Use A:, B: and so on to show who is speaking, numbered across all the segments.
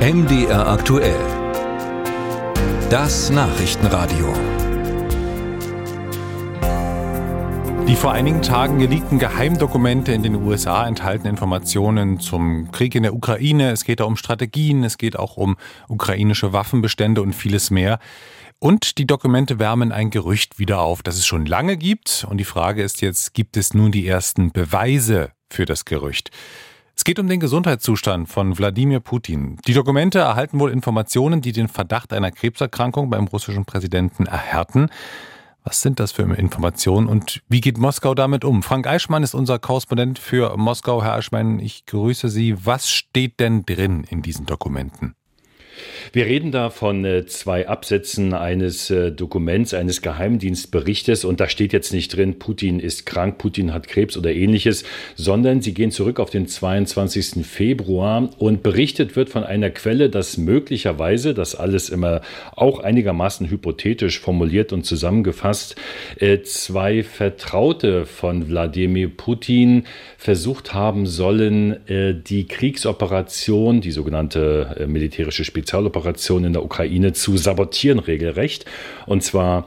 A: MDR aktuell. Das Nachrichtenradio.
B: Die vor einigen Tagen geleakten Geheimdokumente in den USA enthalten Informationen zum Krieg in der Ukraine. Es geht da um Strategien, es geht auch um ukrainische Waffenbestände und vieles mehr. Und die Dokumente wärmen ein Gerücht wieder auf, das es schon lange gibt. Und die Frage ist jetzt, gibt es nun die ersten Beweise für das Gerücht? Es geht um den Gesundheitszustand von Wladimir Putin. Die Dokumente erhalten wohl Informationen, die den Verdacht einer Krebserkrankung beim russischen Präsidenten erhärten. Was sind das für Informationen und wie geht Moskau damit um? Frank Eichmann ist unser Korrespondent für Moskau. Herr Eichmann, ich grüße Sie. Was steht denn drin in diesen Dokumenten?
C: Wir reden da von äh, zwei Absätzen eines äh, Dokuments, eines Geheimdienstberichtes und da steht jetzt nicht drin, Putin ist krank, Putin hat Krebs oder ähnliches, sondern sie gehen zurück auf den 22. Februar und berichtet wird von einer Quelle, dass möglicherweise, das alles immer auch einigermaßen hypothetisch formuliert und zusammengefasst, äh, zwei Vertraute von Wladimir Putin versucht haben sollen, die Kriegsoperation, die sogenannte militärische Spezialisten, Spezialoperation in der Ukraine zu sabotieren, regelrecht. Und zwar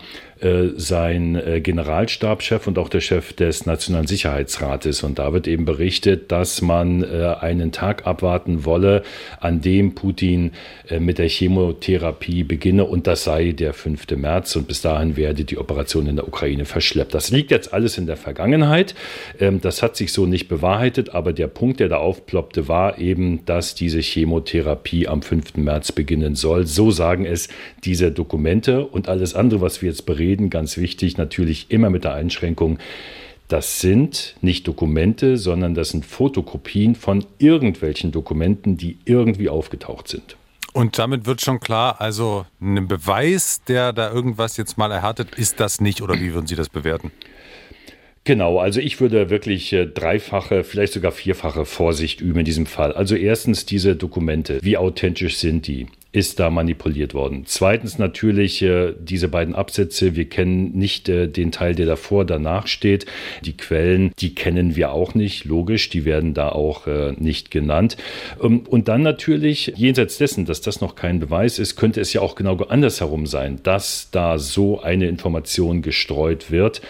C: sein äh, Generalstabschef und auch der Chef des Nationalen Sicherheitsrates. Und da wird eben berichtet, dass man äh, einen Tag abwarten wolle, an dem Putin mit der Chemotherapie beginne. Und das sei der 5. März. Und bis dahin werde die Operation in der Ukraine verschleppt. Das liegt jetzt alles in der Vergangenheit. Ähm, das hat sich so nicht bewahrheitet. Aber der Punkt, der da aufploppte, war eben, dass diese Chemotherapie am 5. März beginnen soll. So sagen es diese Dokumente. Und alles andere, was wir jetzt bereden, reden, ganz wichtig, natürlich immer mit der Einschränkung, das sind nicht Dokumente, sondern das sind Fotokopien von irgendwelchen Dokumenten, die irgendwie aufgetaucht sind.
B: Und damit wird schon klar, also ein Beweis, der da irgendwas jetzt mal erhärtet, ist das nicht oder wie würden Sie das bewerten?
C: Genau, also ich würde wirklich äh, dreifache, vielleicht sogar vierfache Vorsicht üben in diesem Fall. Also erstens diese Dokumente, wie authentisch sind die? Ist da manipuliert worden. Zweitens natürlich äh, diese beiden Absätze. Wir kennen nicht äh, den Teil, der davor, danach steht. Die Quellen, die kennen wir auch nicht. Logisch, die werden da auch äh, nicht genannt. Ähm, und dann natürlich, jenseits dessen, dass das noch kein Beweis ist, könnte es ja auch genau andersherum sein, dass da so eine Information gestreut wird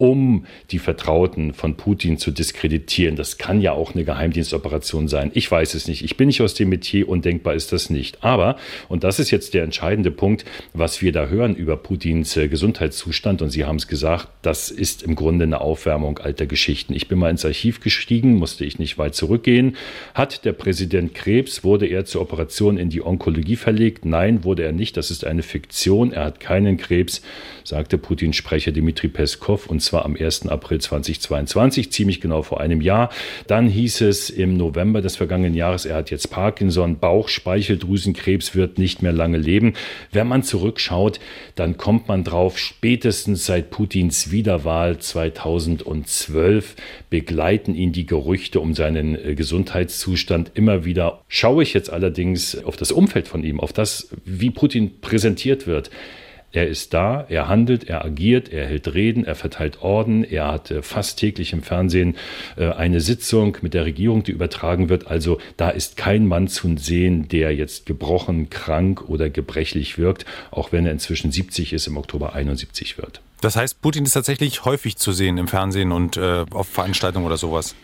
C: um die Vertrauten von Putin zu diskreditieren. Das kann ja auch eine Geheimdienstoperation sein. Ich weiß es nicht. Ich bin nicht aus dem Metier, undenkbar ist das nicht. Aber, und das ist jetzt der entscheidende Punkt, was wir da hören über Putins äh, Gesundheitszustand, und Sie haben es gesagt, das ist im Grunde eine Aufwärmung alter Geschichten. Ich bin mal ins Archiv gestiegen, musste ich nicht weit zurückgehen. Hat der Präsident Krebs, wurde er zur Operation in die Onkologie verlegt? Nein, wurde er nicht. Das ist eine Fiktion. Er hat keinen Krebs, sagte Putins Sprecher Dmitri Peskov, und zwar am 1. April 2022, ziemlich genau vor einem Jahr. Dann hieß es im November des vergangenen Jahres, er hat jetzt Parkinson, Bauchspeicheldrüsenkrebs, wird nicht mehr lange leben. Wenn man zurückschaut, dann kommt man drauf, spätestens seit Putins Wiederwahl 2012 begleiten ihn die Gerüchte um seinen äh, Gesundheitszustand immer wieder. Schaue ich jetzt allerdings auf das Umfeld von ihm, auf das, wie Putin präsentiert wird, er ist da, er handelt, er agiert, er hält Reden, er verteilt Orden, er hat äh, fast täglich im Fernsehen äh, eine Sitzung mit der Regierung, die übertragen wird. Also da ist kein Mann zu sehen, der jetzt gebrochen, krank oder gebrechlich wirkt, auch wenn er inzwischen 70 ist, im Oktober 71 wird.
B: Das heißt, Putin ist tatsächlich häufig zu sehen im Fernsehen und äh, auf Veranstaltungen oder sowas.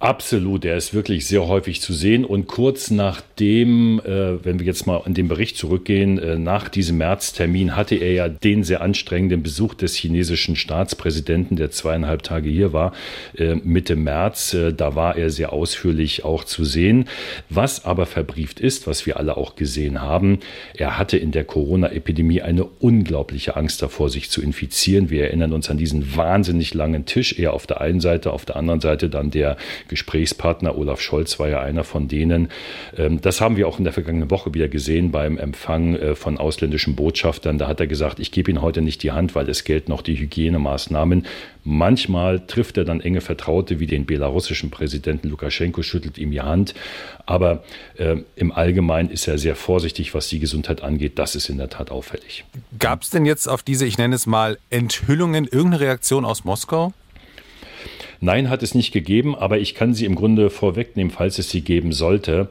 C: Absolut, er ist wirklich sehr häufig zu sehen. Und kurz nachdem, äh, wenn wir jetzt mal an den Bericht zurückgehen, äh, nach diesem Märztermin hatte er ja den sehr anstrengenden Besuch des chinesischen Staatspräsidenten, der zweieinhalb Tage hier war, äh, Mitte März. Äh, da war er sehr ausführlich auch zu sehen. Was aber verbrieft ist, was wir alle auch gesehen haben, er hatte in der Corona-Epidemie eine unglaubliche Angst davor, sich zu infizieren. Wir erinnern uns an diesen wahnsinnig langen Tisch, er auf der einen Seite, auf der anderen Seite dann der Gesprächspartner Olaf Scholz war ja einer von denen. Ähm, das haben wir auch in der vergangenen Woche wieder gesehen beim Empfang äh, von ausländischen Botschaftern. Da hat er gesagt, ich gebe Ihnen heute nicht die Hand, weil es gelten noch die Hygienemaßnahmen. Manchmal trifft er dann enge Vertraute wie den belarussischen Präsidenten Lukaschenko, schüttelt ihm die Hand. Aber äh, im Allgemeinen ist er sehr vorsichtig, was die Gesundheit angeht. Das ist in der Tat auffällig.
B: Gab es denn jetzt auf diese, ich nenne es mal, Enthüllungen irgendeine Reaktion aus Moskau?
C: Nein, hat es nicht gegeben, aber ich kann sie im Grunde vorwegnehmen, falls es sie geben sollte.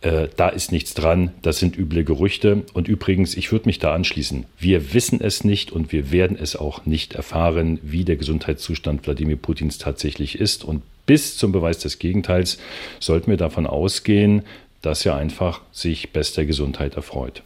C: äh, da ist nichts dran, das sind üble Gerüchte. Und übrigens, ich würde mich da anschließen. Wir wissen es nicht und wir werden es auch nicht erfahren, wie der Gesundheitszustand Wladimir Putins tatsächlich ist. Und bis zum Beweis des Gegenteils sollten wir davon ausgehen, dass er einfach sich bester Gesundheit erfreut.